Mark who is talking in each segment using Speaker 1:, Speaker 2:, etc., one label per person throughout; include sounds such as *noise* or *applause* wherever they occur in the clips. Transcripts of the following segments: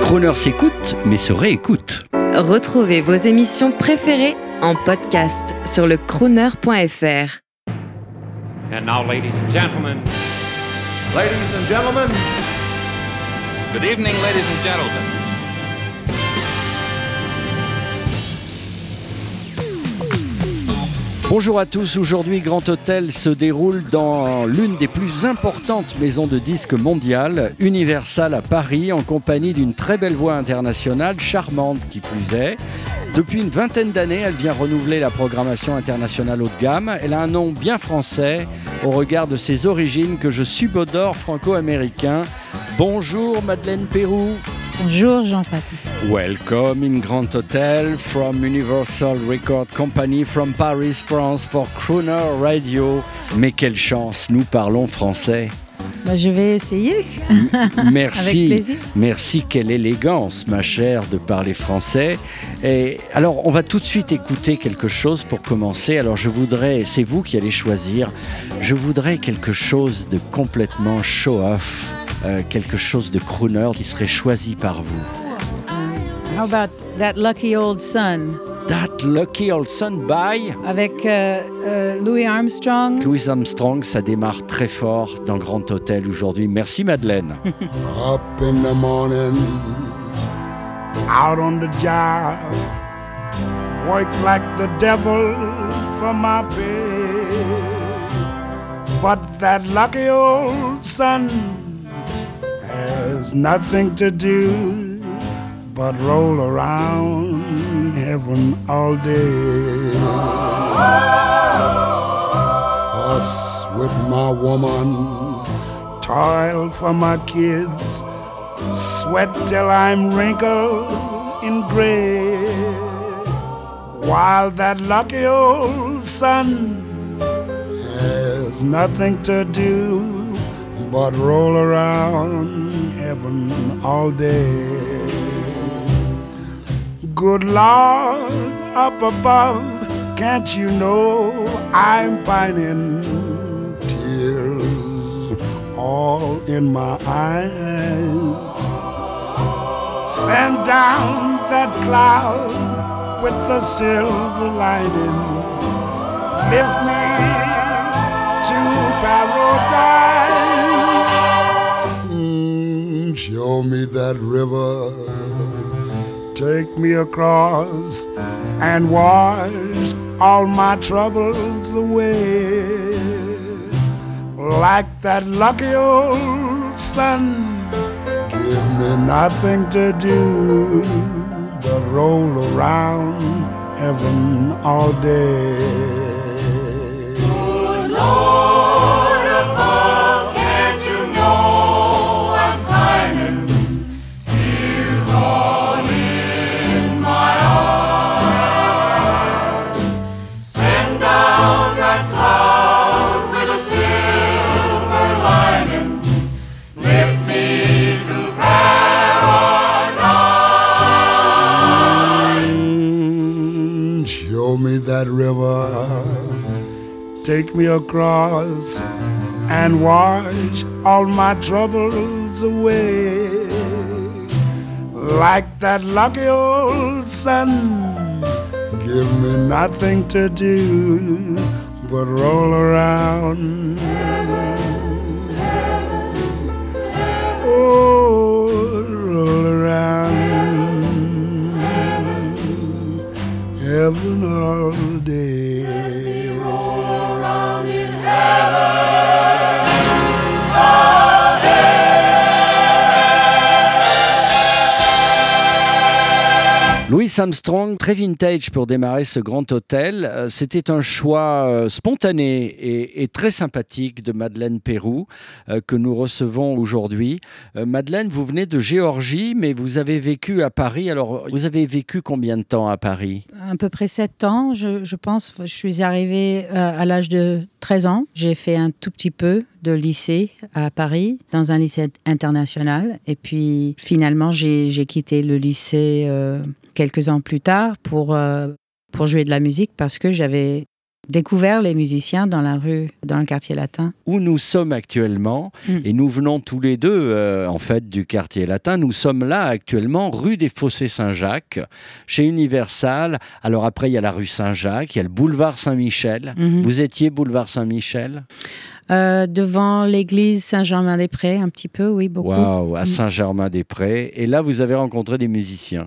Speaker 1: Croner s'écoute, mais se réécoute.
Speaker 2: Retrouvez vos émissions préférées en podcast sur le crooner.fr.
Speaker 3: And now, ladies and gentlemen,
Speaker 4: Ladies and gentlemen,
Speaker 5: Good evening, ladies and gentlemen.
Speaker 1: Bonjour à tous, aujourd'hui Grand Hôtel se déroule dans l'une des plus importantes maisons de disques mondiales, Universal à Paris, en compagnie d'une très belle voix internationale, charmante qui plus est. Depuis une vingtaine d'années, elle vient renouveler la programmation internationale haut de gamme. Elle a un nom bien français au regard de ses origines que je subodore franco-américain. Bonjour Madeleine Pérou.
Speaker 6: Bonjour Jean-Baptiste.
Speaker 1: Welcome in Grand Hotel from Universal Record Company from Paris, France for Crooner Radio. Mais quelle chance, nous parlons français.
Speaker 6: Bah, je vais essayer.
Speaker 1: Merci, *laughs*
Speaker 6: Avec plaisir.
Speaker 1: merci, quelle élégance, ma chère, de parler français. Et alors, on va tout de suite écouter quelque chose pour commencer. Alors, je voudrais, c'est vous qui allez choisir, je voudrais quelque chose de complètement show-off, euh, quelque chose de crooner qui serait choisi par vous.
Speaker 6: How about That Lucky Old Sun
Speaker 1: That Lucky Old Son by
Speaker 6: avec euh, euh, Louis Armstrong?
Speaker 1: Louis Armstrong, ça démarre très fort dans Grand Hôtel aujourd'hui. Merci Madeleine. *laughs*
Speaker 4: up in the morning,
Speaker 7: out on the job. Work like the devil for my pay. But that lucky old sun has nothing to do but roll around heaven all day.
Speaker 4: fuss with my woman,
Speaker 7: Toil for my kids, sweat till I'm wrinkled and gray. While that lucky old sun has nothing to do but roll around heaven all day. Good Lord, up above, can't you know I'm pining? Tears all in my eyes. Send down that cloud with the silver lining. Lift me to paradise.
Speaker 4: Show me that river.
Speaker 7: Take me across and wash all my troubles away. Like that lucky old sun, give me nothing to do but roll around heaven all day. Show me that river. Take me across and wash all my troubles away. Like that lucky old sun, give me nothing to do but roll around. Oh, heaven holiday. Let me roll around in heaven. Holiday.
Speaker 1: Louis Armstrong, très vintage pour démarrer ce grand hôtel. Euh, C'était un choix euh, spontané et, très sympathique de Madeleine Pérou euh, que nous recevons aujourd'hui. Madeleine, vous venez de Géorgie, mais vous avez vécu à Paris. Alors, vous avez vécu combien de temps à Paris?
Speaker 6: À peu près 7 ans, je, pense. Je suis arrivée à l'âge de 13 ans. J'ai fait un tout petit peu de lycée à Paris, dans un lycée international. Et puis finalement, j'ai quitté le lycée quelques ans plus tard pour, euh, pour jouer de la musique parce que j'avais découvert les musiciens dans la rue, dans le quartier latin.
Speaker 1: Où nous sommes actuellement,
Speaker 6: Mm.
Speaker 1: et nous venons tous les deux, euh, en fait, du quartier latin. Nous sommes là actuellement, rue des Fossés Saint-Jacques, chez Universal. Alors après, il y a la rue Saint-Jacques, il y a le boulevard Saint-Michel.
Speaker 6: Mhm.
Speaker 1: Vous étiez boulevard Saint-Michel?
Speaker 6: Euh, devant l'église Saint-Germain-des-Prés, un petit peu, oui, beaucoup.
Speaker 1: Waouh, à. Saint-Germain-des-Prés. Et là, vous avez rencontré des musiciens.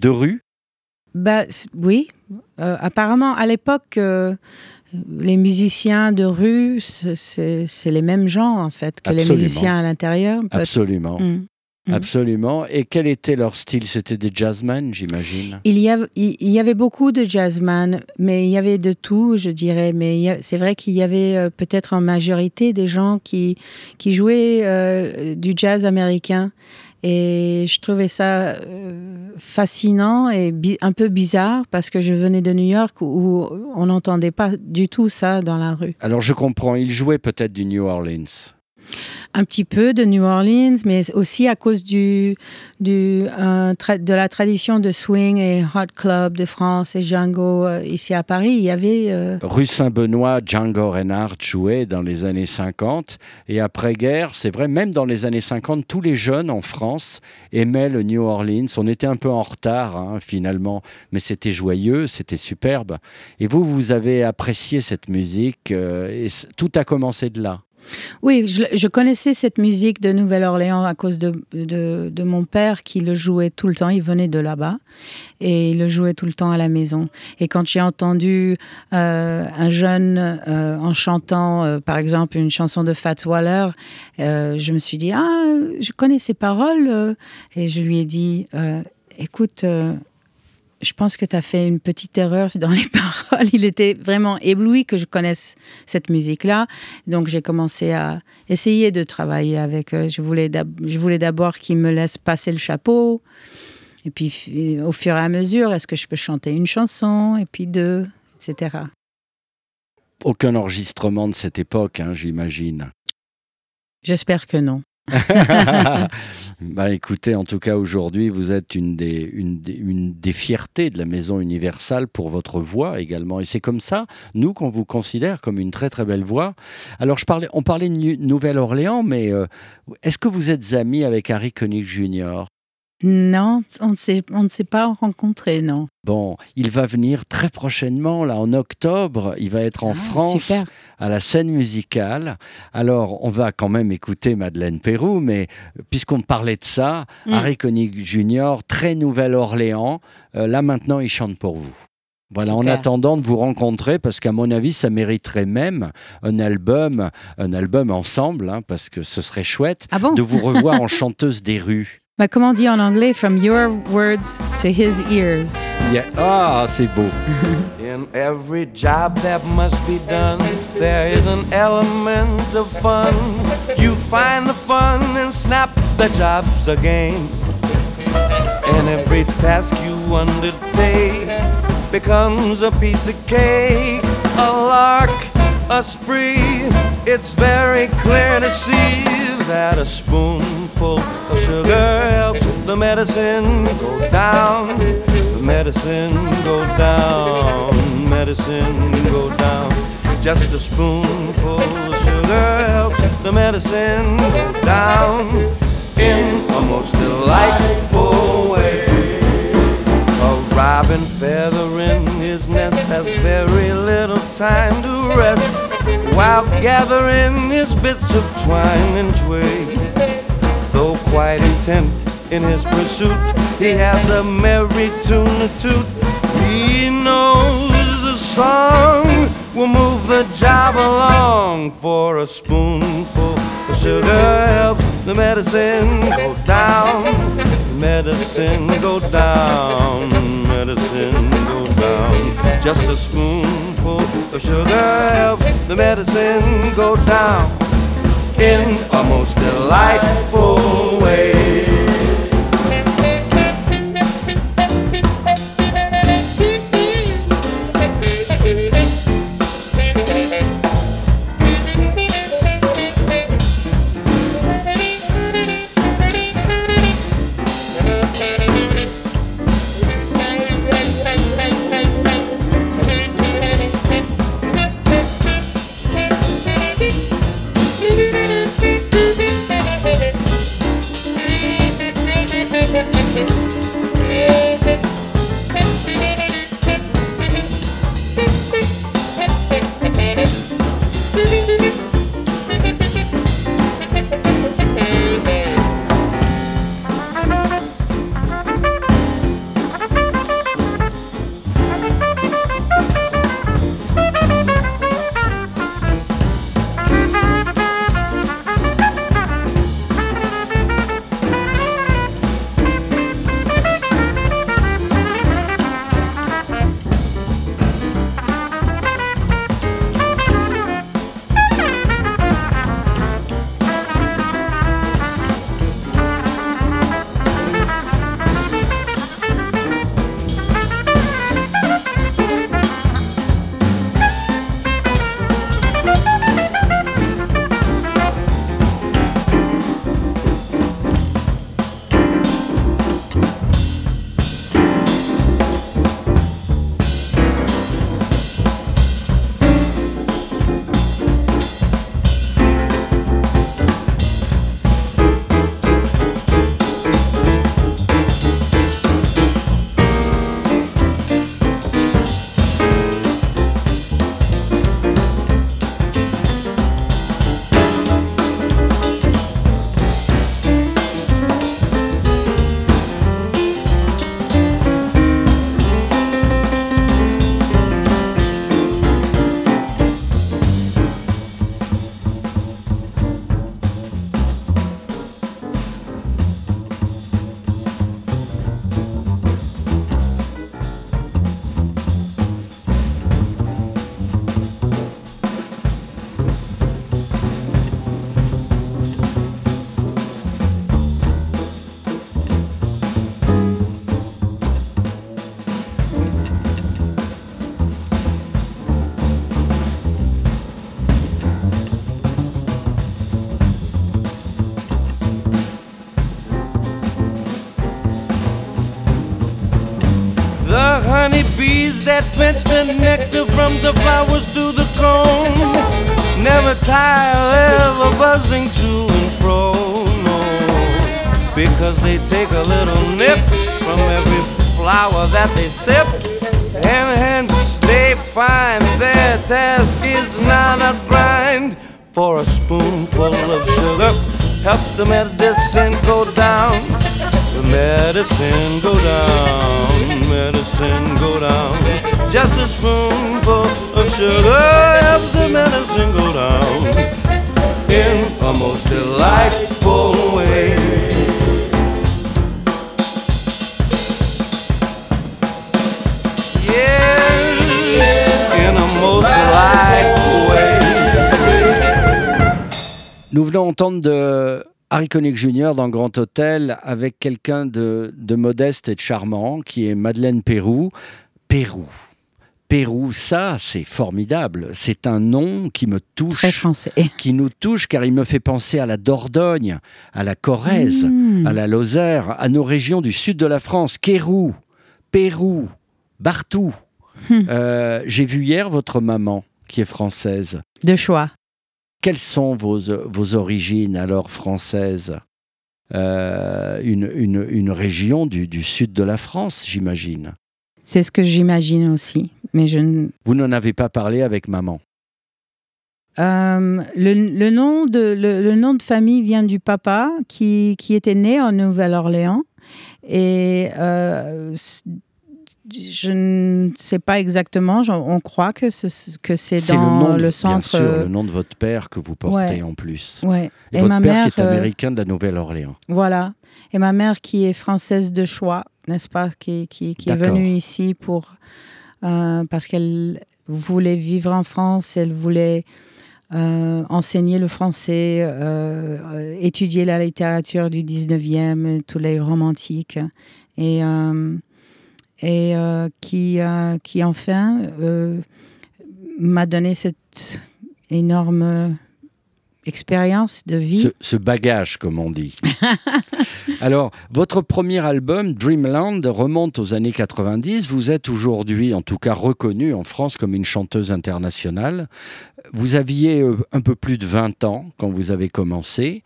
Speaker 1: De rue?
Speaker 6: Bah, oui, Euh, apparemment, à l'époque, euh, les musiciens de rue, c'est- les mêmes gens, en fait, que
Speaker 1: Absolument.
Speaker 6: les musiciens à l'intérieur.
Speaker 1: Absolument.
Speaker 6: Mm. Mm.
Speaker 1: Absolument. Et quel était leur style? C'était des jazzmen, j'imagine?
Speaker 6: Il y, il avait beaucoup de jazzman, mais il y avait de tout, je dirais. Mais c'est vrai qu'il y avait euh, peut-être en majorité des gens qui, qui jouaient euh, du jazz américain. Et je trouvais ça euh, fascinant et un peu bizarre parce que je venais de New York où on n'entendait pas du tout ça dans la rue.
Speaker 1: Alors je comprends, ils jouaient peut-être du New Orleans.
Speaker 6: Un petit peu de New Orleans, mais aussi à cause euh, de la tradition de swing et hot club de France et Django euh, ici à Paris. Il y avait euh,
Speaker 1: Rue Saint-Benoît, Django Reinhardt jouait dans les années 50. Et après-guerre, c'est vrai, même dans les années 50, tous les jeunes en France aimaient le New Orleans. On était un peu en retard, hein, finalement, mais c'était joyeux, c'était superbe. Et vous, vous avez apprécié cette musique et tout a commencé de là.
Speaker 6: Oui, je, connaissais cette musique de Nouvelle-Orléans à cause de, mon père qui le jouait tout le temps. Il venait de là-bas et il le jouait tout le temps à la maison. Et quand j'ai entendu euh, un jeune euh, en chantant, euh, par exemple, une chanson de Fats Waller, je me suis dit, ah, je connais ces paroles. Et je lui ai dit, écoute, je pense que tu as fait une petite erreur dans les *laughs* paroles. Il était vraiment ébloui que je connaisse cette musique-là. Donc j'ai commencé à essayer de travailler avec eux. Je voulais d'ab- je voulais d'abord qu'ils me laissent passer le chapeau. Et puis au fur et à mesure, est-ce que je peux chanter une chanson? Et puis deux, etc.
Speaker 1: Aucun enregistrement de cette époque, hein, j'imagine.
Speaker 6: J'espère que non. *laughs*
Speaker 1: bah écoutez, en tout cas aujourd'hui, vous êtes une des, une, des, une des fiertés de la Maison Universale pour votre voix également. Et c'est comme ça, nous, qu'on vous considère comme une très très belle voix. Alors je parlais, on parlait de Nouvelle-Orléans, mais euh, est-ce que vous êtes ami avec Harry Connick Jr.
Speaker 6: Non, on ne s'est pas rencontrés, non.
Speaker 1: Bon, il va venir très prochainement, là en octobre, il va être en
Speaker 6: Ah,
Speaker 1: France
Speaker 6: super.
Speaker 1: à la scène musicale. Alors, on va quand même écouter Madeleine Pérou, mais puisqu'on parlait de ça,
Speaker 6: Mm.
Speaker 1: Harry Connick Jr., très Nouvelle-Orléans, euh, là maintenant, il chante pour vous. Voilà, en attendant de vous rencontrer, parce qu'à mon avis, ça mériterait même un album, un album ensemble, hein, parce que ce serait chouette
Speaker 6: Ah bon?
Speaker 1: de vous revoir en *laughs* chanteuse des rues.
Speaker 6: Bah, Comment on dit en anglais From your words to his ears.
Speaker 1: Yeah. Ah, c'est beau. *laughs*
Speaker 8: In every job that must be done, there is an element of fun. You find the fun and snap, the job's again. And every task you undertake becomes a piece of cake, a lark, a spree. It's very clear to see that a spoonful of sugar helps the medicine go down. The medicine go down, medicine go down. Just a spoonful of sugar helps the medicine go down in a most delightful way. A robin feather in his nest has very little time to rest while gathering his bits of twine and twig. Though quite intent in his pursuit, he has a merry tune to toot. He knows a song will move the job along for a spoonful of sugar helps the medicine go down. Medicine go down, medicine go down. Just a spoonful of sugar helps the medicine go down in a most delightful way. That fetch the nectar from the flowers to the comb. Never tire, ever buzzing to and fro, no. Because they take a little nip from every flower that they sip, and hence they find their task is not a grind. For a spoonful of sugar helps the medicine go down. The medicine go down, medicine go down. Just a spoonful of sugar helps the medicine go down in a most delightful way. Yes, in a most delightful way.
Speaker 1: Nous venons entendre de Harry Connick Jr. dans Grand Hôtel avec quelqu'un de, de modeste et de charmant qui est Madeleine Pérou. Pérou. Pérou, ça, c'est formidable. C'est un nom qui me touche.
Speaker 6: Très français.
Speaker 1: Qui nous touche car il me fait penser à la Dordogne, à la Corrèze,
Speaker 6: Mmh.
Speaker 1: à la Lozère, à nos régions du sud de la France. Kérou, Pérou, Bartou.
Speaker 6: Hmm.
Speaker 1: Euh, J'ai vu hier votre maman qui est française.
Speaker 6: De choix.
Speaker 1: Quelles sont vos, vos origines alors françaises? Euh, une, une- une région du, du sud de la France, j'imagine.
Speaker 6: C'est ce que j'imagine aussi. Mais je ne-
Speaker 1: Vous n'en avez pas parlé avec maman?
Speaker 6: Euh, le, le nom de, le, le nom de famille vient du papa qui, qui était né en Nouvelle-Orléans. Et euh, je ne sais pas exactement, on croit que, ce- que c'est
Speaker 1: C'est le
Speaker 6: dans le,
Speaker 1: de,
Speaker 6: centre.
Speaker 1: bien sûr,
Speaker 6: euh,
Speaker 1: le nom de votre père que vous portez
Speaker 6: Ouais.
Speaker 1: en plus.
Speaker 6: ouais.
Speaker 1: Et,
Speaker 6: Et,
Speaker 1: votre
Speaker 6: ma
Speaker 1: père
Speaker 6: mère,
Speaker 1: qui est
Speaker 6: euh,
Speaker 1: américain de la Nouvelle-Orléans.
Speaker 6: Voilà. Et ma mère qui est française de choix, n'est-ce pas, qui, qui, qui est venue ici pour euh, parce qu'elle voulait vivre en France, elle voulait euh, enseigner le français, euh, étudier la littérature du 19e, tous les romantiques, et, et euh, qui, euh, qui enfin euh, m'a donné cette énorme expérience de vie.
Speaker 1: Ce, ce bagage, comme on dit. *laughs* Alors, votre premier album, Dreamland, remonte aux années 90. Vous êtes aujourd'hui, en tout cas, reconnue en France comme une chanteuse internationale. Vous aviez euh, un peu plus de 20 ans quand vous avez commencé.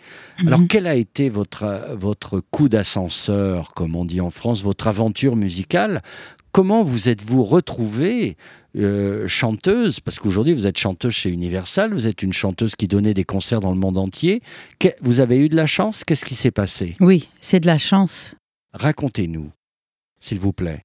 Speaker 1: Alors,
Speaker 6: Mhm.
Speaker 1: quel a été votre, votre coup d'ascenseur, comme on dit en France, votre aventure musicale? Comment vous êtes-vous retrouvée euh, chanteuse Parce qu'aujourd'hui, vous êtes chanteuse chez Universal, vous êtes une chanteuse qui donnait des concerts dans le monde entier. Que- Vous avez eu de la chance? Qu'est-ce qui s'est passé?
Speaker 6: Oui, c'est de la chance.
Speaker 1: Racontez-nous, s'il vous plaît.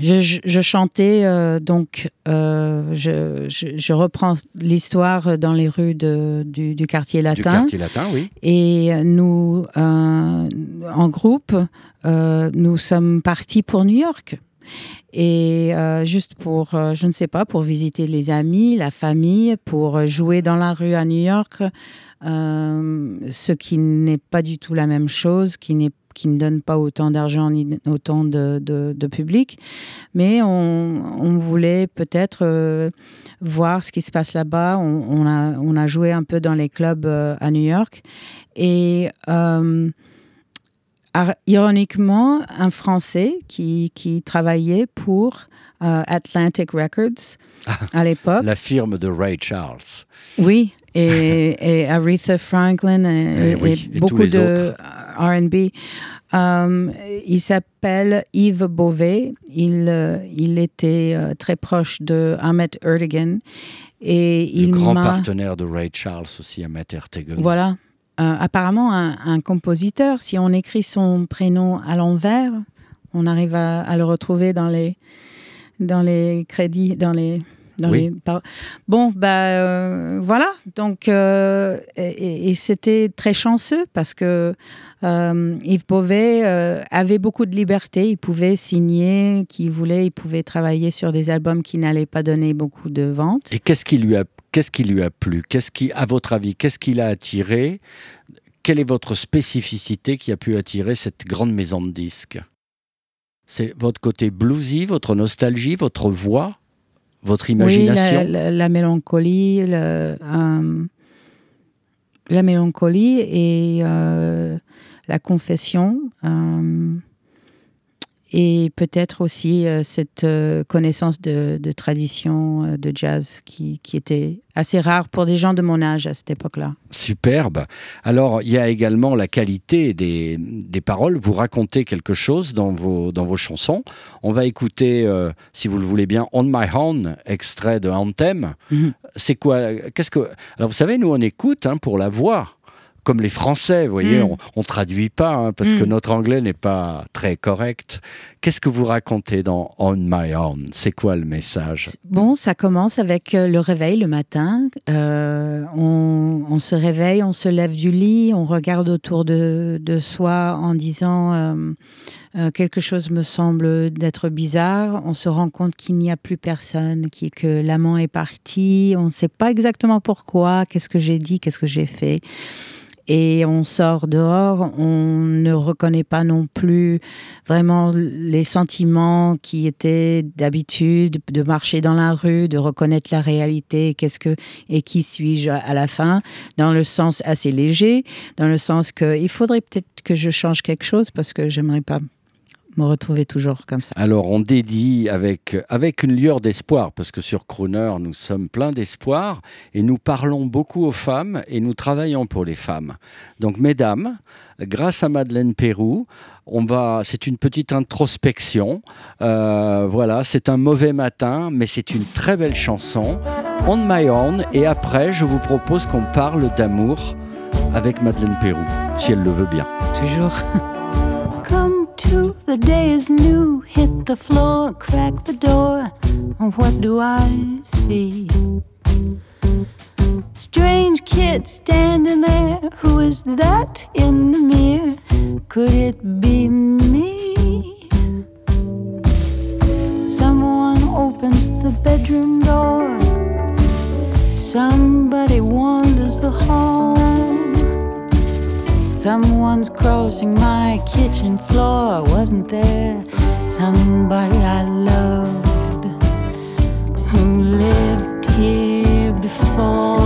Speaker 6: Je, je- je chantais, euh, donc, euh, je, reprends l'histoire dans les rues de- du, du quartier
Speaker 1: Du
Speaker 6: latin.
Speaker 1: quartier latin, oui.
Speaker 6: Et nous, en groupe, nous sommes partis pour New York. Et euh, juste pour, euh, je ne sais pas, pour visiter les amis, la famille, pour jouer dans la rue à New York, euh, ce qui n'est pas du tout la même chose, qui, ne donne pas autant d'argent ni autant de, public. Mais on, voulait peut-être voir ce qui se passe là-bas. On, a, joué un peu dans les clubs à New York. Et ironiquement, un Français qui, qui travaillait pour euh, Atlantic Records à l'époque.
Speaker 1: La firme de Ray Charles.
Speaker 6: Oui, et, *laughs* et Aretha Franklin et,
Speaker 1: Eh oui,
Speaker 6: et beaucoup de RB. Euh, il s'appelle Yves Beauvais. Il, euh, il était très proche de Ahmet Erdogan. Et
Speaker 1: Le
Speaker 6: il
Speaker 1: grand partenaire de Ray Charles aussi, à Ertegun.
Speaker 6: Voilà. Euh, apparemment, un, un compositeur, si on écrit son prénom à l'envers, on arrive à, à le retrouver dans les, dans les crédits, dans les. Dans
Speaker 1: Oui.
Speaker 6: les par- Bon, bah euh, voilà. Donc, euh, et, c'était très chanceux parce que Yves Beauvais avait beaucoup de liberté. Il pouvait signer qui voulait. Il pouvait travailler sur des albums qui n'allaient pas donner beaucoup de ventes.
Speaker 1: Et qu'est-ce qui lui a, qu'est-ce qui lui a plu? Qu'est-ce qui, à votre avis, qu'est-ce qui l'a attiré? Quelle est votre spécificité qui a pu attirer cette grande maison de disques? C'est votre côté bluesy, votre nostalgie, votre voix, votre imagination?
Speaker 6: Oui, la, la- la mélancolie, le, euh, la mélancolie et euh, la confession. euh, et peut-être aussi euh, cette euh, connaissance de, de tradition euh, de jazz qui, qui était assez rare pour des gens de mon âge à cette époque-là.
Speaker 1: Superbe. Alors, il y a également la qualité des, des paroles. Vous racontez quelque chose dans vos, dans vos chansons. On va écouter, si vous le voulez bien, On My Own, extrait de Anthem.
Speaker 6: Mhm.
Speaker 1: C'est quoi Qu'est-ce que Alors, vous savez, nous, on écoute hein, pour la voix. Comme les Français, vous voyez,
Speaker 6: Mm.
Speaker 1: on, on traduit pas hein, parce que
Speaker 6: Mm.
Speaker 1: notre anglais n'est pas très correct. Qu'est-ce que vous racontez dans On My Own? C'est quoi le message?
Speaker 6: Bon, ça commence avec euh, le réveil le matin. Euh, on, on se réveille, on se lève du lit, on regarde autour de, de soi en disant euh, euh, quelque chose me semble d'être bizarre. On se rend compte qu'il n'y a plus personne, qui- que l'amant est parti. On ne sait pas exactement pourquoi, qu'est-ce que j'ai dit, qu'est-ce que j'ai fait. Et on sort dehors, on ne reconnaît pas non plus vraiment les sentiments qui étaient d'habitude de marcher dans la rue, de reconnaître la réalité, qu'est-ce que et qui suis-je à la fin, dans le sens assez léger, dans le sens que il faudrait peut-être que je change quelque chose parce que j'aimerais pas me retrouver toujours comme ça.
Speaker 1: Alors, on dédie avec, avec une lueur d'espoir, parce que sur Crooner, nous sommes pleins d'espoir et nous parlons beaucoup aux femmes et nous travaillons pour les femmes. Donc, mesdames, grâce à Madeleine Pérou, on va, c'est une petite introspection. Euh, voilà, c'est un mauvais matin, mais c'est une très belle chanson. On My Own. Et après, je vous propose qu'on parle d'amour avec Madeleine Pérou, si elle le veut bien.
Speaker 6: Toujours. *laughs*
Speaker 9: To, the day is new. Hit the floor, crack the door. What do I see? Strange kid standing there. Who is that in the mirror? Could it be me? Someone opens the bedroom door. Somebody wanders the hall. Someone's crossing my kitchen floor. Wasn't there somebody I loved who lived here before?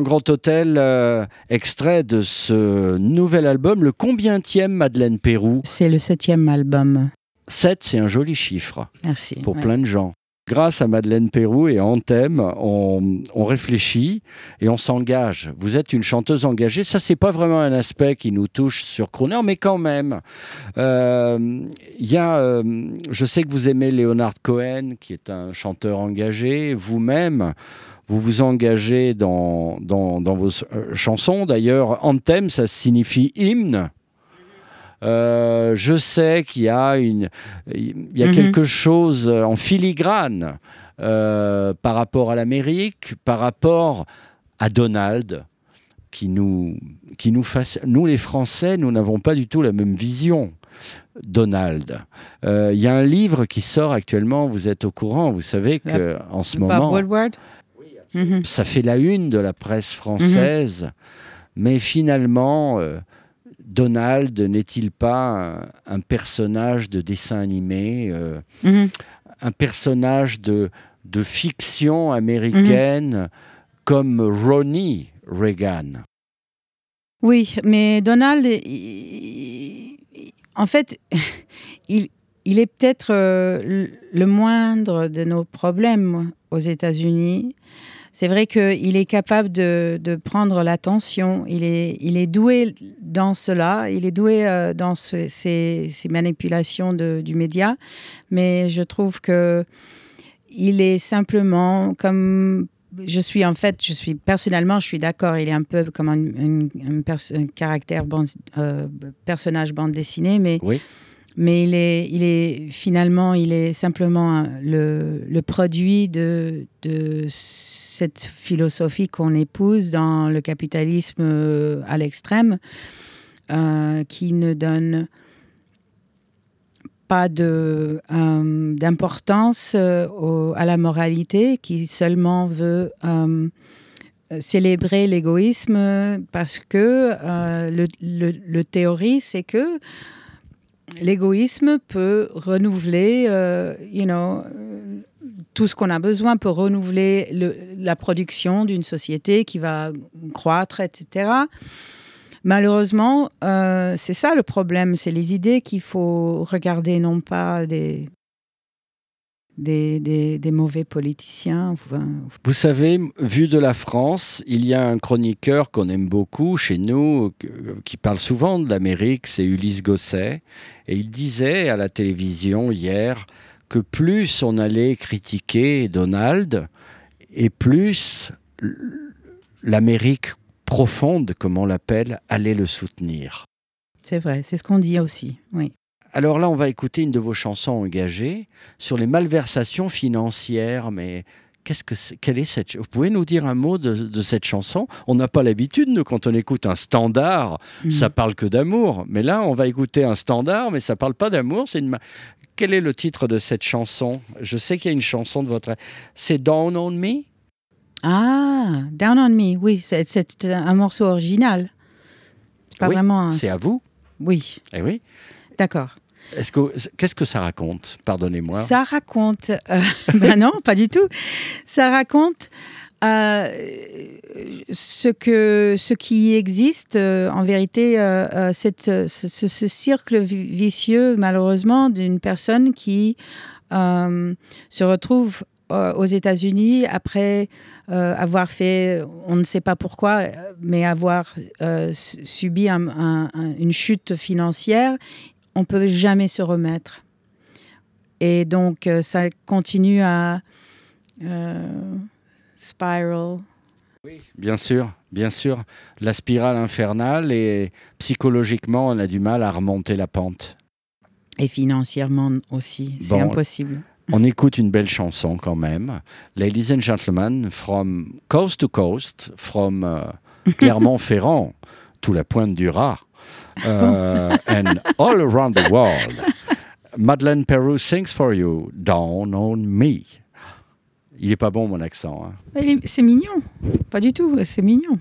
Speaker 1: Dans Grand Hôtel, euh, extrait de ce nouvel album. Le combientième Madeleine Pérou
Speaker 6: C'est le septième album.
Speaker 1: 7, c'est un joli chiffre
Speaker 6: Merci.
Speaker 1: pour
Speaker 6: ouais.
Speaker 1: plein de gens. Grâce à Madeleine Pérou et à Anthem, on, réfléchit et on s'engage. Vous êtes une chanteuse engagée. Ça, c'est pas vraiment un aspect qui nous touche sur Crooner, mais quand même. Euh, y a, euh, je sais que vous aimez Leonard Cohen, qui est un chanteur engagé. Vous-même, vous vous engagez dans, dans, dans vos euh, chansons. D'ailleurs, Anthem, ça signifie hymne. Euh, je sais qu'il y a, une, il y a
Speaker 6: Mhm.
Speaker 1: quelque chose en filigrane euh, par rapport à l'Amérique, par rapport à Donald, qui nous, qui nous fasse. Nous, les Français, nous n'avons pas du tout la même vision. Donald. Euh, Il y a un livre qui sort actuellement, vous êtes au courant, vous savez que en ce
Speaker 6: Bob
Speaker 1: moment,
Speaker 6: Woodward? Mhm.
Speaker 1: ça fait la une de la presse française, mais finalement, euh, Donald n'est-il pas un, un personnage de dessin animé, euh,
Speaker 6: Mhm.
Speaker 1: un personnage de, de fiction américaine comme Ronnie Reagan?
Speaker 6: Oui, mais Donald, il- il- en fait, *laughs* il, il est peut-être euh, le moindre de nos problèmes aux États-Unis. C'est vrai qu'il est capable de, de prendre l'attention. Il est, il est doué dans cela. Il est doué euh, dans ce- ces, ces manipulations de- du média. Mais je trouve que il est simplement comme je suis en fait, je suis personnellement, je suis d'accord. Il est un peu comme un, un- un pers- un caractère bande- euh, personnage bande dessinée, mais
Speaker 1: Oui.
Speaker 6: mais il est, il est finalement, il est simplement le produit de, de cette philosophie qu'on épouse dans le capitalisme euh, à l'extrême, euh, qui ne donne pas euh, d'importance à la moralité, qui seulement veut célébrer l'égoïsme parce que le, le- théorie, c'est que l'égoïsme peut renouveler, you know, tout ce qu'on a besoin peut renouveler le- la production d'une société qui va croître, etc. Malheureusement, euh, c'est ça le problème, c'est les idées qu'il faut regarder, non pas des, des, mauvais politiciens.
Speaker 1: Vous savez, vu de la France, il y a un chroniqueur qu'on aime beaucoup chez nous, qui parle souvent de l'Amérique, c'est Ulysse Gosset. Et il disait à la télévision hier que plus on allait critiquer Donald, et plus l'Amérique profonde, comme on l'appelle, allait le soutenir.
Speaker 6: c'est vrai, c'est ce qu'on dit aussi. Oui.
Speaker 1: Alors là, on va écouter une de vos chansons engagées sur les malversations financières, mais qu'est-ce que quelle est cette Vous pouvez nous dire un mot de, de cette chanson? On n'a pas l'habitude, nous, quand on écoute un standard,
Speaker 6: Mm.
Speaker 1: ça parle que d'amour. Mais là, on va écouter un standard, mais ça parle pas d'amour. C'est une. Quel est le titre de cette chanson? Je sais qu'il y a une chanson de votre. C'est Down on Me?
Speaker 6: Ah, Down on Me, oui, c'est, c'est un morceau original. C'est pas
Speaker 1: Oui,
Speaker 6: vraiment un...
Speaker 1: C'est à vous
Speaker 6: Oui,
Speaker 1: Eh oui.
Speaker 6: d'accord.
Speaker 1: Est-ce que qu'est-ce que ça raconte? Pardonnez-moi.
Speaker 6: Ça raconte... euh, *laughs* ben non, pas du tout. Ça raconte euh, ce, que, ce qui existe euh, en vérité, cette, ce, ce- ce cercle vi- vicieux, malheureusement, d'une personne qui se retrouve aux États-Unis après avoir fait, on ne sait pas pourquoi, mais avoir su- subi un- un- un- une chute financière, on peut jamais se remettre. Et donc, euh, ça continue à euh, spiral.
Speaker 1: Bien sûr, bien sûr. La spirale infernale et psychologiquement, on a du mal à remonter la pente.
Speaker 6: Et financièrement aussi, c'est
Speaker 1: Bon.
Speaker 6: impossible.
Speaker 1: On écoute une belle chanson quand même. Ladies and gentlemen, from coast to coast, from euh, *laughs* Clermont-Ferrand to la pointe du Raz, uh, and all around the world, Madeleine Peru sings for you, Down on Me. Il est pas bon mon accent. hein.
Speaker 6: C'est mignon. Pas du tout, c'est mignon.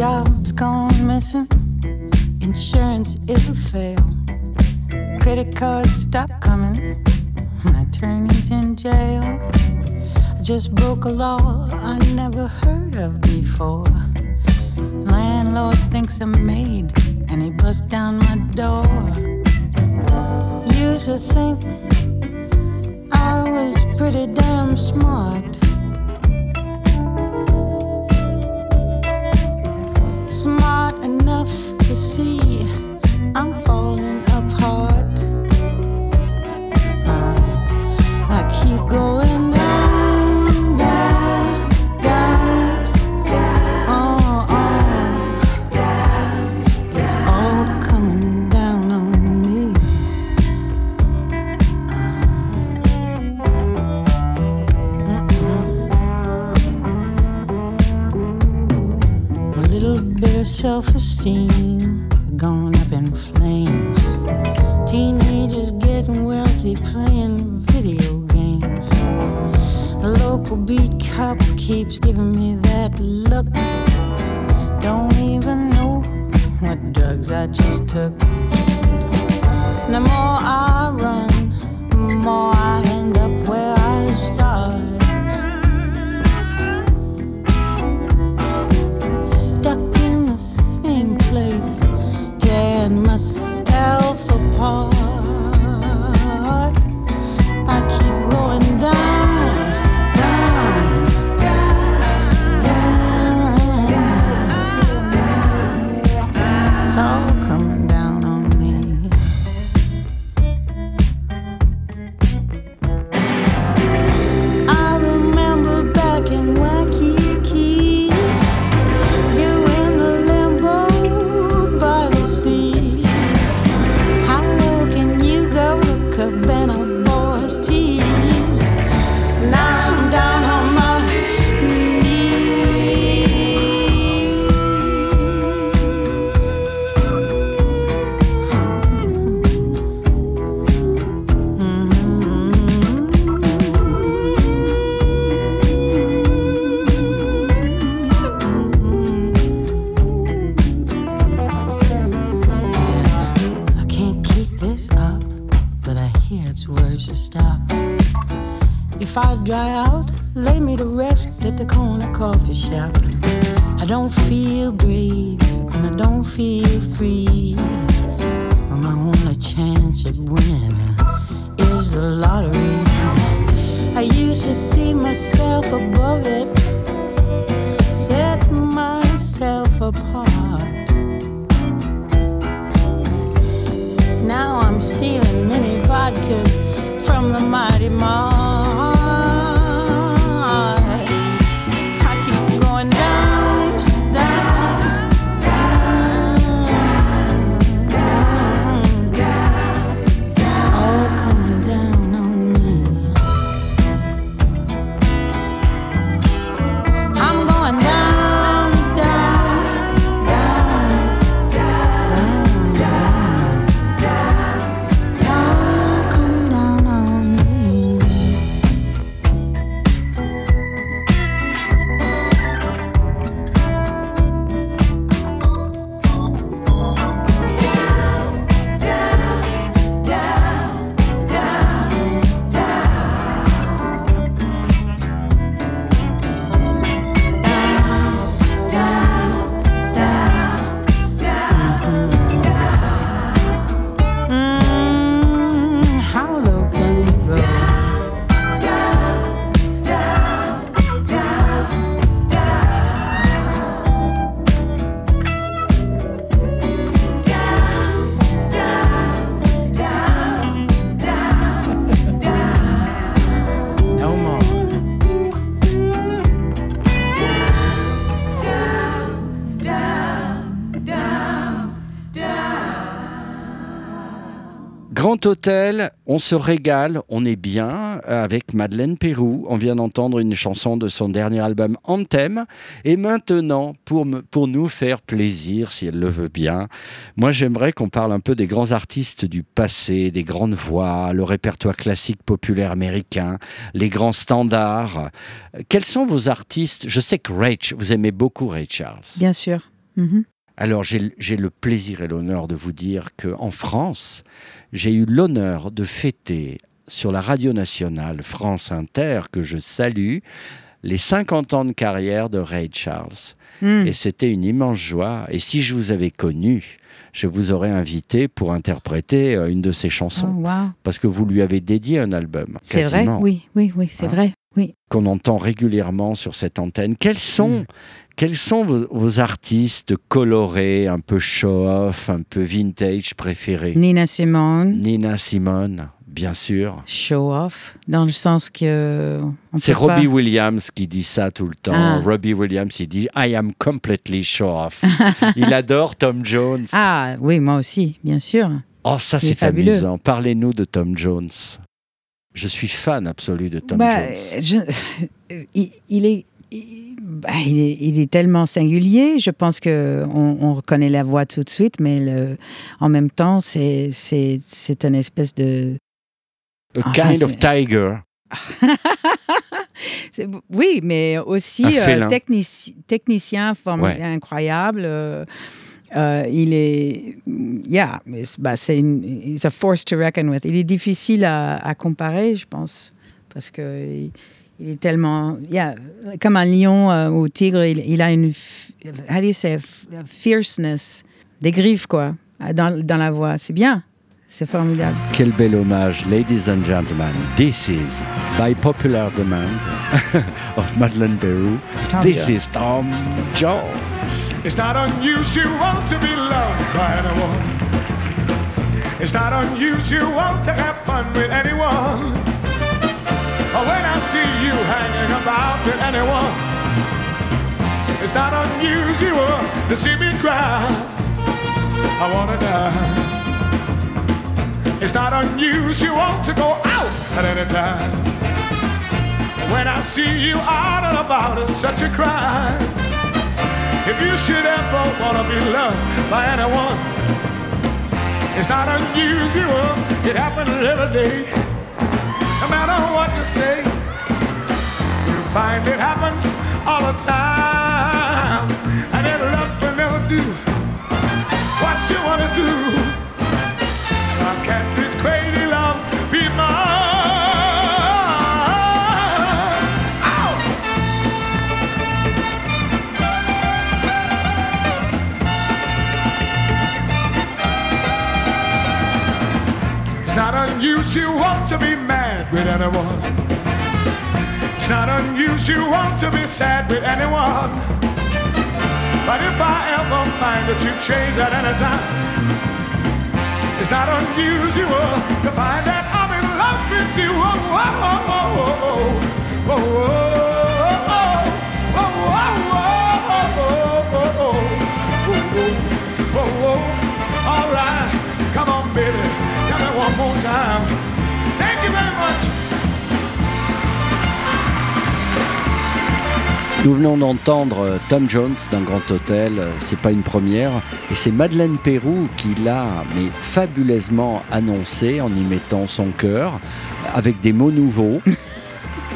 Speaker 9: job's gone missing, insurance is a fail, credit cards stop coming, my attorney's in jail. I just broke a law I never heard of before. Landlord thinks I'm made, and he busts down my door. You should think I was pretty damn smart. Smart enough to see If I dry out, lay me to rest at the corner coffee shop. I don't feel brave and I don't feel free. My only chance at winning is the lottery. I used to see myself above it, set myself apart. Now I'm stealing mini vodkas from the mighty mart.
Speaker 1: Grand Hôtel, on se régale, on est bien avec Madeleine Pérou. On vient d'entendre une chanson de son dernier album Anthem. Et maintenant, pour, pour nous faire plaisir, si elle le veut bien, moi j'aimerais qu'on parle un peu des grands artistes du passé, des grandes voix, le répertoire classique populaire américain, les grands standards. Quels sont vos artistes? Je sais que Rach, vous aimez beaucoup Ray Charles.
Speaker 6: Bien sûr. Mhm.
Speaker 1: Alors j'ai le plaisir et l'honneur de vous dire que en France, j'ai eu l'honneur de fêter sur la radio nationale France Inter, que je salue, les 50 ans de carrière de Ray Charles.
Speaker 6: Hmm.
Speaker 1: Et c'était une immense joie. Et si je vous avais connu, je vous aurais invité pour interpréter euh, une de ses
Speaker 6: Oh,
Speaker 1: chansons.
Speaker 6: wow.
Speaker 1: Parce que vous lui avez dédié un album.
Speaker 6: C'est vrai, oui, oui, oui, c'est
Speaker 1: Hein?
Speaker 6: vrai. Oui.
Speaker 1: Qu'on entend régulièrement sur cette antenne. Quels sont, quels sont vos, vos artistes colorés, un peu show-off, un peu vintage préférés?
Speaker 6: Nina Simone,
Speaker 1: Nina Simone, bien sûr.
Speaker 6: show off, dans le sens que.
Speaker 1: C'est
Speaker 6: pas-
Speaker 1: Robbie Williams qui dit ça tout le temps.
Speaker 6: Ah.
Speaker 1: Robbie Williams, il dit I am completely show-off. *laughs* il adore Tom Jones.
Speaker 6: Ah oui, moi aussi, bien sûr.
Speaker 1: Oh, ça c'est amusant. Parlez-nous de Tom Jones. Je suis fan absolu de Tom
Speaker 6: Bah,
Speaker 1: Jones.
Speaker 6: je- *laughs* il, il est. Il, bah, il est, il est tellement singulier, je pense que on, on reconnaît la voix tout de suite, mais le, en même temps, c'est c'est c'est une espèce de
Speaker 1: A
Speaker 6: enfin,
Speaker 1: kind of tiger. *laughs*
Speaker 6: Oui, mais aussi
Speaker 1: Un
Speaker 6: euh, technici- technicien formi-
Speaker 1: Ouais.
Speaker 6: incroyable. euh, euh, il est, yeah, mais c'est- bah, c'est une, it's a force to reckon with. Il est difficile à, à comparer, je pense, parce que il, est tellement, yeah, comme un lion euh, ou tigre, il, il a une, how do you say, fierceness, des griffes quoi, dans, dans la voix. C'est bien, c'est formidable.
Speaker 1: Quel bel hommage, ladies and gentlemen. This is, by popular demand *laughs* of Madeleine Peru,
Speaker 6: Tom
Speaker 1: this
Speaker 6: Jones.
Speaker 1: is Tom Jones.
Speaker 3: It's not unusual to be loved by anyone. It's not unusual to have fun with anyone. When I see you hanging about with anyone, it's not unusual to see me cry. I wanna die. It's not unusual to go out at any time. When I see you out and about, it's such a crime. If you should ever wanna be loved by anyone, it's not unusual. It happens every day. No matter what you say, find it happens all the time. And then love will never do what you wanna do. Why can't this crazy love be! It's not unusual to be mad with anyone. It's not unusual to be sad with anyone. But if I ever find that you change at any time, it's not unusual to find that I'm in love with you. Oh, oh, oh, oh, oh, oh, oh, oh, oh, oh, oh, oh, oh, oh, oh. All right, come on, baby, tell me one more time. Thank you very much.
Speaker 1: Nous venons d'entendre euh, Tom Jones d'un grand hôtel, euh, c'est pas une première, et c'est Madeleine Pérou qui l'a mais fabuleusement annoncé en y mettant son cœur, avec des mots nouveaux.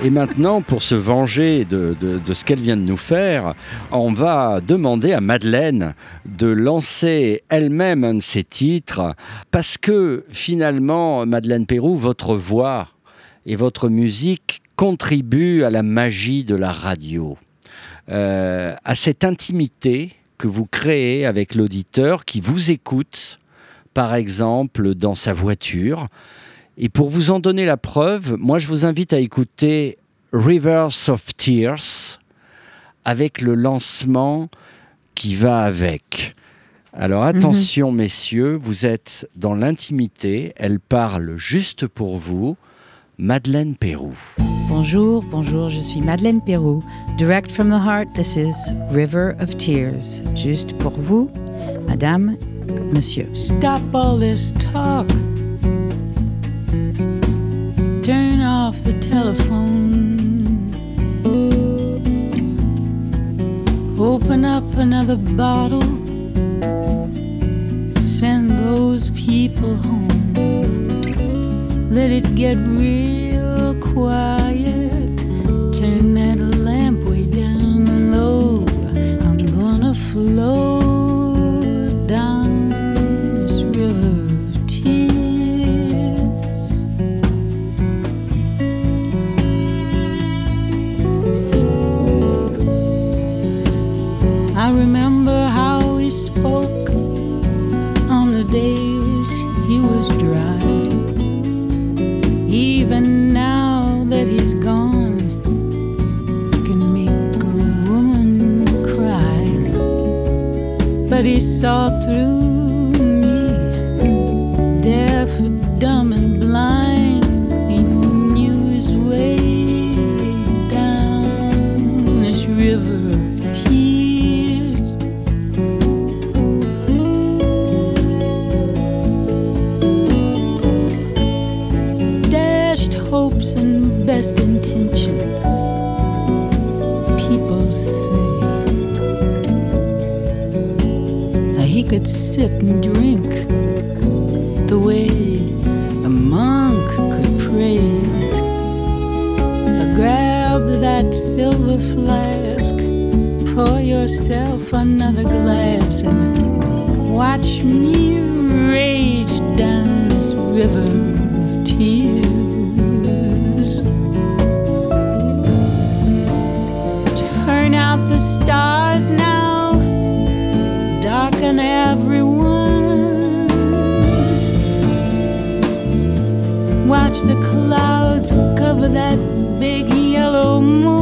Speaker 1: Et maintenant, pour se venger de, ce qu'elle vient de nous faire, on va demander à Madeleine de lancer elle-même un de ses titres, parce que finalement, Madeleine Pérou, votre voix et votre musique contribuent à la magie de la radio euh, à cette intimité que vous créez avec l'auditeur qui vous écoute, par exemple, dans sa voiture. Et pour vous en donner la preuve, moi je vous invite à écouter Rivers of Tears avec le lancement qui va avec. Alors attention messieurs, vous êtes dans l'intimité, elle parle juste pour vous, Madeleine Pérou.
Speaker 6: Bonjour, bonjour, je suis Madeleine Perrault. Direct from the heart, this is River of Tears. Juste pour vous, madame, monsieur.
Speaker 9: Stop all this talk. Turn off the telephone. Open up another bottle. Send those people home. Let it get real quiet. Saw through could sit and drink the way a monk could pray. So grab that silver flask, pour yourself another glass, and watch me that big yellow moon.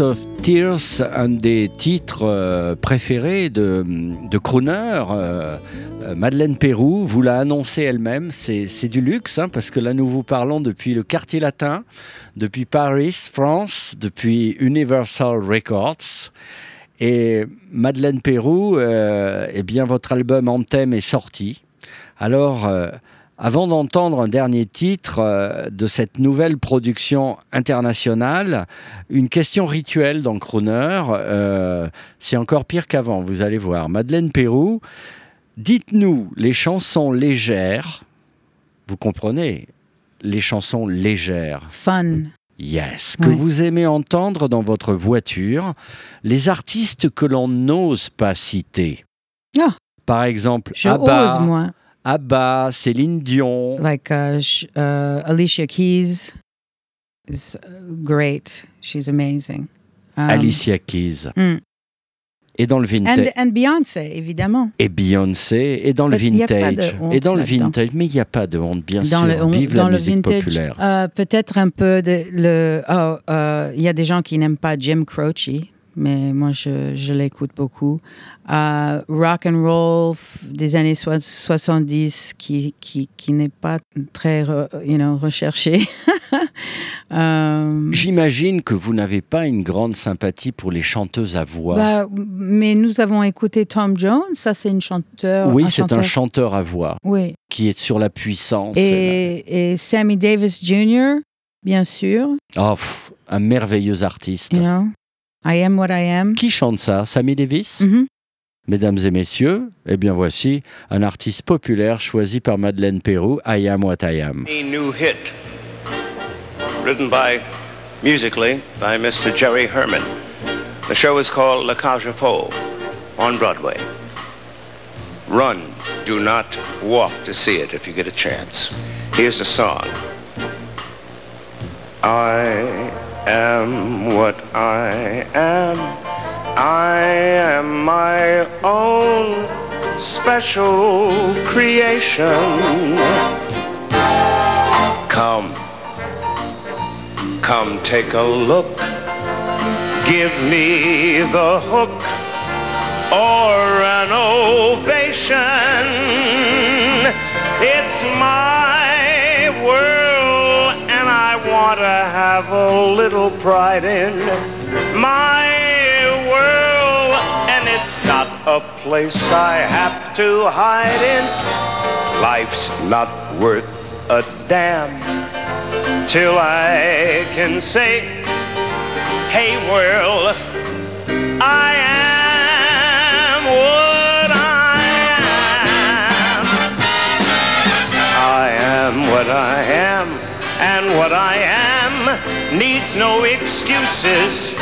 Speaker 9: Of Tears,
Speaker 1: un des titres euh, préférés de, de euh, euh, Madeleine Pérou vous l'a annoncé elle-même, c'est c'est du luxe, hein, parce que là nous vous parlons depuis le quartier latin, depuis Paris, France, depuis Universal Records. Et Madeleine Pérou, eh bien votre album Anthem est sorti. Alors, avant d'entendre un dernier titre euh, de cette nouvelle production internationale, une question rituelle dans Crooner. euh, c'est encore pire qu'avant, vous allez voir. Madeleine Pérou, dites-nous les chansons légères. Vous comprenez Les chansons légères.
Speaker 6: Fun.
Speaker 1: Yes, que
Speaker 6: Ouais.
Speaker 1: vous aimez entendre dans votre voiture, les artistes que l'on n'ose pas citer.
Speaker 6: Ah.
Speaker 1: Par exemple,
Speaker 6: Je
Speaker 1: Abba,
Speaker 6: ose, moi.
Speaker 1: Abba, Céline Dion.
Speaker 6: Like uh, sh- uh, Alicia Keys is uh, great. She's amazing. Um,
Speaker 1: Alicia Keys.
Speaker 6: Mm.
Speaker 1: Et dans le vintage.
Speaker 6: And, and Beyoncé, évidemment.
Speaker 1: Et Beyoncé. Et dans le
Speaker 6: Il pas de
Speaker 1: vintage. Et dans le vintage. Mais il n'y a pas de honte, bien
Speaker 6: dans
Speaker 1: sûr.
Speaker 6: le,
Speaker 1: Vive
Speaker 6: dans
Speaker 1: la
Speaker 6: le
Speaker 1: musique
Speaker 6: vintage,
Speaker 1: populaire.
Speaker 6: euh, peut-être un peu de le. oh, euh, Il y a des gens qui n'aiment pas Jim Croce, mais moi je, je l'écoute beaucoup. Euh, rock and roll des années soi- 70 qui qui, qui n'est pas très you know, recherché. *laughs* Euh,
Speaker 1: J'imagine que vous n'avez pas une grande sympathie pour les chanteuses à voix.
Speaker 6: bah, mais nous avons écouté Tom Jones, ça c'est une chanteur.
Speaker 1: oui, c'est un
Speaker 6: chanteur.
Speaker 1: à voix
Speaker 6: Oui.
Speaker 1: qui est sur la puissance.
Speaker 6: Et, et Sammy Davis Jr., bien sûr.
Speaker 1: Oh, pff, un merveilleux artiste.
Speaker 6: You know, I am what I am.
Speaker 1: Qui chante ça Sammy Davis
Speaker 6: Mhm.
Speaker 1: Mesdames et messieurs, eh bien voici un artiste populaire choisi par Madeleine Pérou, I Am What I Am.
Speaker 10: A new hit, written by, musically, by Mr. Jerry Herman. The show is called La Cage aux Folles on Broadway. Run, do not walk to see it if you get a chance. Here's the song. I am what I am. I am my own special creation. Come, come take a look. Give me the hook or an ovation. It's my want to have a little pride in my world. And it's not a place I have to hide in. Life's not worth a damn till I can say, hey world, I am what I am. I am what I am, and what I am needs no excuses.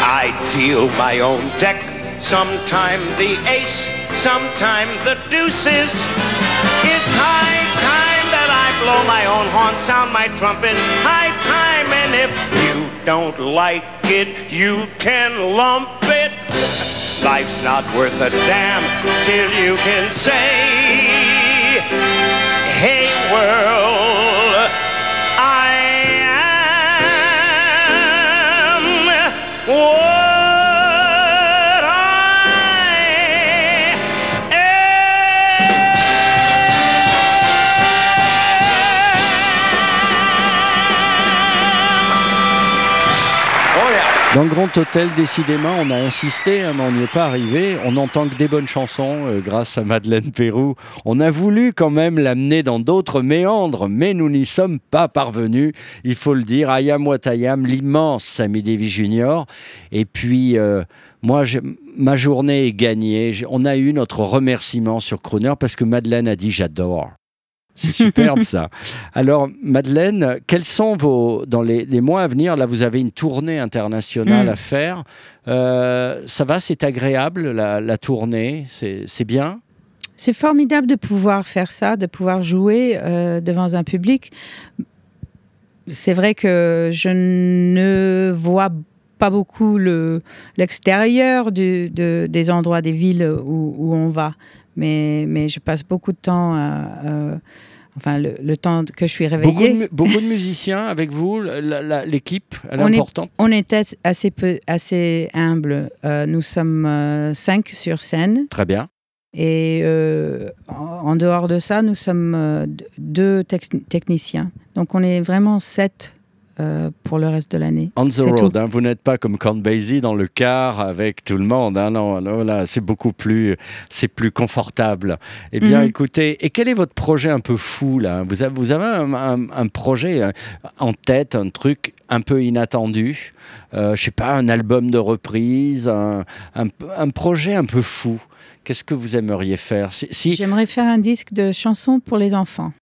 Speaker 10: I deal my own deck, sometime the ace, sometime the deuces. It's high time that I blow my own horn, sound my trumpet, high time, and if you don't like it, you can lump it. Life's not worth a damn till you can say, hey world, am
Speaker 1: Dans le Grand Hôtel, décidément, on a insisté, hein, mais on n'y est pas arrivé. On n'entend que des bonnes chansons euh, grâce à Madeleine Pérou. On a voulu quand même l'amener dans d'autres méandres, mais nous n'y sommes pas parvenus. Il faut le dire. I am what I am, l'immense Sammy Davis Jr. Et puis, euh, moi, ma journée est gagnée. On a eu notre remerciement sur Crooner parce que Madeleine a dit j'adore. C'est superbe ça. Alors Madeleine, quels sont vos dans les, les mois à venir Là, vous avez une tournée internationale
Speaker 6: Mm.
Speaker 1: à faire. Euh, ça va, c'est agréable la, la tournée, c'est bien?
Speaker 6: C'est formidable de pouvoir faire ça, de pouvoir jouer euh, devant un public. C'est vrai que je ne vois pas beaucoup le- l'extérieur de- des endroits, des villes où, où on va. Mais, mais je passe beaucoup de temps, à, enfin le, le temps que je suis
Speaker 1: Beaucoup de,
Speaker 6: réveillée. *laughs*
Speaker 1: beaucoup de musiciens avec vous, l'équipe, elle est
Speaker 6: On est-
Speaker 1: importante.
Speaker 6: On était assez, peu, assez humble. Euh, nous sommes euh, cinq sur scène.
Speaker 1: Très bien.
Speaker 6: Et euh, en, en dehors de ça, nous sommes deux techniciens. Donc on est vraiment sept euh, pour le reste de l'année.
Speaker 1: On the road, hein, vous n'êtes pas comme Count Basie dans le car avec tout le monde. hein, non, non, là, c'est beaucoup plus, c'est plus confortable. Eh bien,
Speaker 6: Mhm.
Speaker 1: écoutez, et quel est votre projet un peu fou là? Vous avez, vous avez un, un- un projet euh, en tête, un truc un peu inattendu. Euh, je sais pas, un album de reprise, un, un- un projet un peu fou. Qu'est-ce que vous aimeriez faire? Si, si-
Speaker 6: J'aimerais faire un disque de chansons pour les enfants.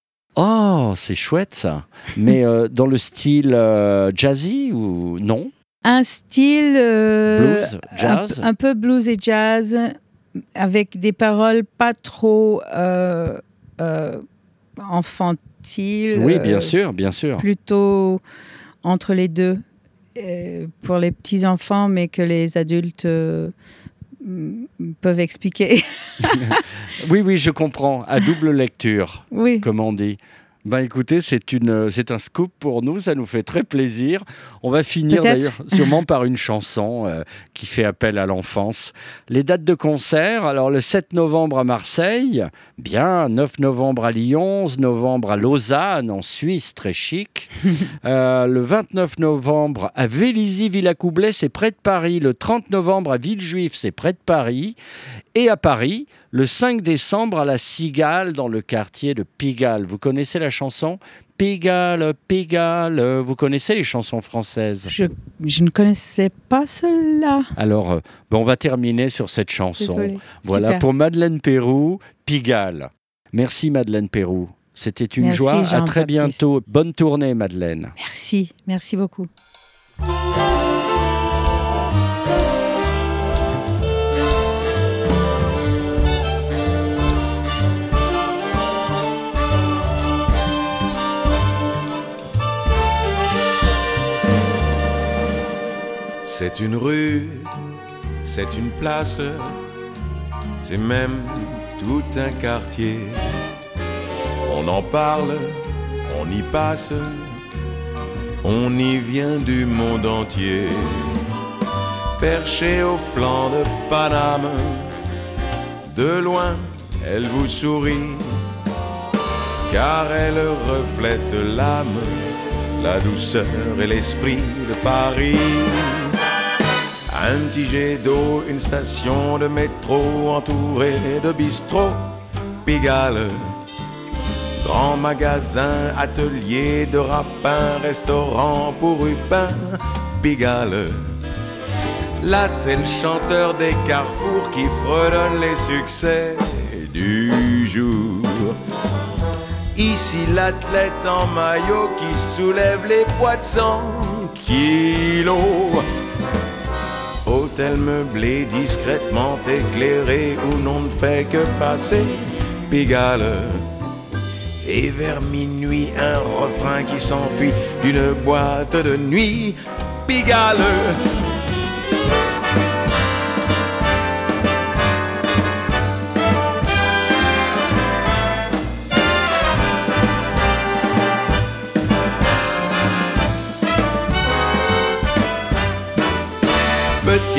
Speaker 1: Oh, c'est chouette ça. Mais euh, dans le style euh, jazzy ou non?
Speaker 6: Un style euh,
Speaker 1: Blues, jazz?
Speaker 6: un, peu blues et jazz, avec des paroles pas trop infantiles.
Speaker 1: Oui, bien sûr, bien sûr.
Speaker 6: Plutôt entre les deux pour les petits enfants, mais que les adultes peuvent expliquer. *laughs*
Speaker 1: Oui, oui, je comprends. À double lecture,
Speaker 6: oui.
Speaker 1: comme on dit. Ben écoutez, c'est une, c'est un scoop pour nous, ça nous fait très plaisir. On va finir d'ailleurs sûrement par une chanson euh, qui fait appel à l'enfance. Les dates de concert, alors le 7 novembre à Marseille, bien, 9 novembre à Lyon, 11 novembre à Lausanne, en Suisse, très chic. *laughs* Euh, le 29 novembre à Vélizy-Villacoublay, c'est près de Paris. Le 30 novembre à Villejuif, c'est près de Paris. Et à Paris, le 5 décembre à la Cigale, dans le quartier de Pigalle. Vous connaissez la chanson? Pigalle, Pigalle. Vous connaissez les chansons françaises?
Speaker 6: Je, je ne connaissais pas cela.
Speaker 1: Alors, euh, ben, on va terminer sur cette chanson. Voilà
Speaker 6: Super.
Speaker 1: pour Madeleine Pérou, Pigalle. Merci Madeleine Pérou. C'était une
Speaker 6: Merci,
Speaker 1: joie. À très bientôt. Bonne tournée, Madeleine.
Speaker 6: Merci, merci beaucoup.
Speaker 8: C'est une rue, c'est une place, c'est même tout un quartier. On en parle, on y passe, on y vient du monde entier. Perché au flanc de Paname, de loin, elle vous sourit, car elle reflète l'âme, la douceur et l'esprit de Paris. Un petit jet d'eau, une station de métro entourée de bistrots, Pigalle. Grand magasin, atelier de rapin, restaurant pour Rupin, Pigalle. Là, c'est le chanteur des carrefours qui fredonne les succès du jour. Ici, l'athlète en maillot qui soulève les poids de 100 kilos. Meublé, discrètement éclairé, où l'on ne fait que passer Pigalle. Et vers minuit, un refrain qui s'enfuit d'une boîte de nuit, Pigalle.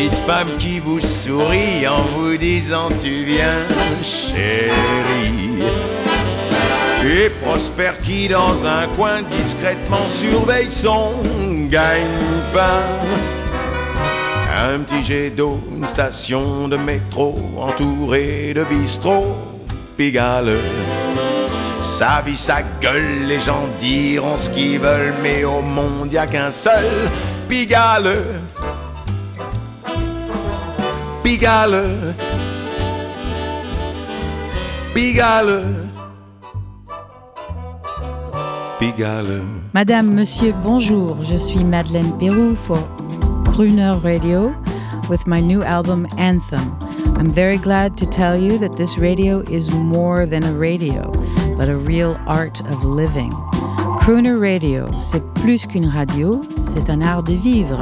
Speaker 8: Petite femme qui vous sourit en vous disant tu viens chérie. Et Prosper qui dans un coin discrètement surveille son gagne-pain. Un petit jet d'eau, une station de métro entourée de bistrots, Pigalle sa vie, sa gueule, les gens diront ce qu'ils veulent, mais au monde y a qu'un seul Pigalle. Pigalle. Pigalle. Pigalle.
Speaker 6: Madame, Monsieur, bonjour. Je suis Madeleine Pérou for Crooner Radio with my new album Anthem. I'm very glad to tell you that this radio is more than a radio, but a real art of living. Crooner Radio, c'est plus qu'une radio, c'est un art de vivre.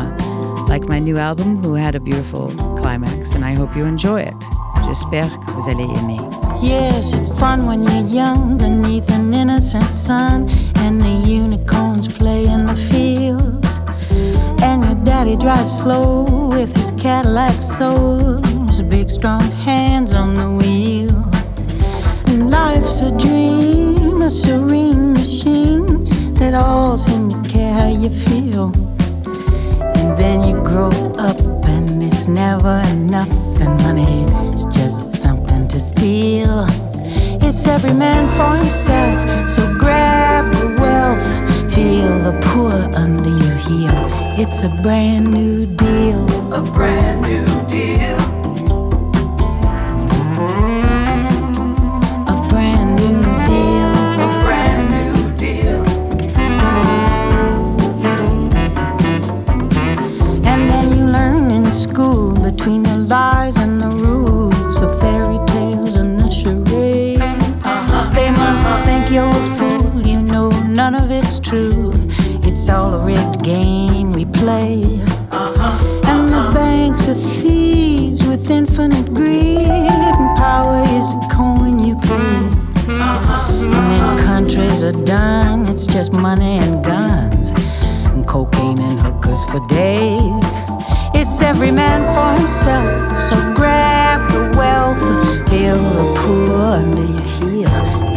Speaker 6: Like my new album, Who Had a Beautiful Climax, and I hope you enjoy it. J'espère que vous allez aimer.
Speaker 9: Yes, it's fun when you're young beneath an innocent sun and the unicorns play in the fields. And your daddy drives slow with his Cadillac soul, big strong hands on the wheel. And life's a dream, a serene machine that all seem to care how you feel. Then you grow up and it's never enough, and money is just something to steal. It's every man for himself, so grab the wealth, feel the poor under your heel. It's a brand new deal. A brand new it's true. It's all a rigged game we play. Uh-huh. And the uh-huh. banks are thieves with infinite greed. And power is a coin you pay. Uh-huh. And then countries are done, it's just money and guns. And cocaine and hookers for days. It's every man for himself. So grab the wealth, feel the poor under your heel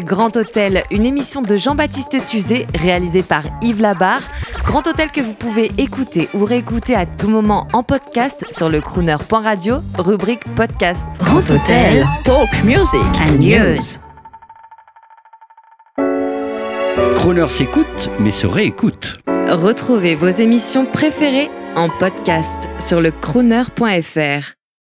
Speaker 2: Grand Hôtel, une émission de Jean-Baptiste Tuzet réalisée par Yves Labarre. Grand Hôtel que vous pouvez écouter ou réécouter à tout moment en podcast sur le crooner.radio, rubrique podcast.
Speaker 11: Grand Hôtel, talk music and news.
Speaker 1: Croner s'écoute, mais se réécoute.
Speaker 2: Retrouvez vos émissions préférées en podcast sur le crooner.fr.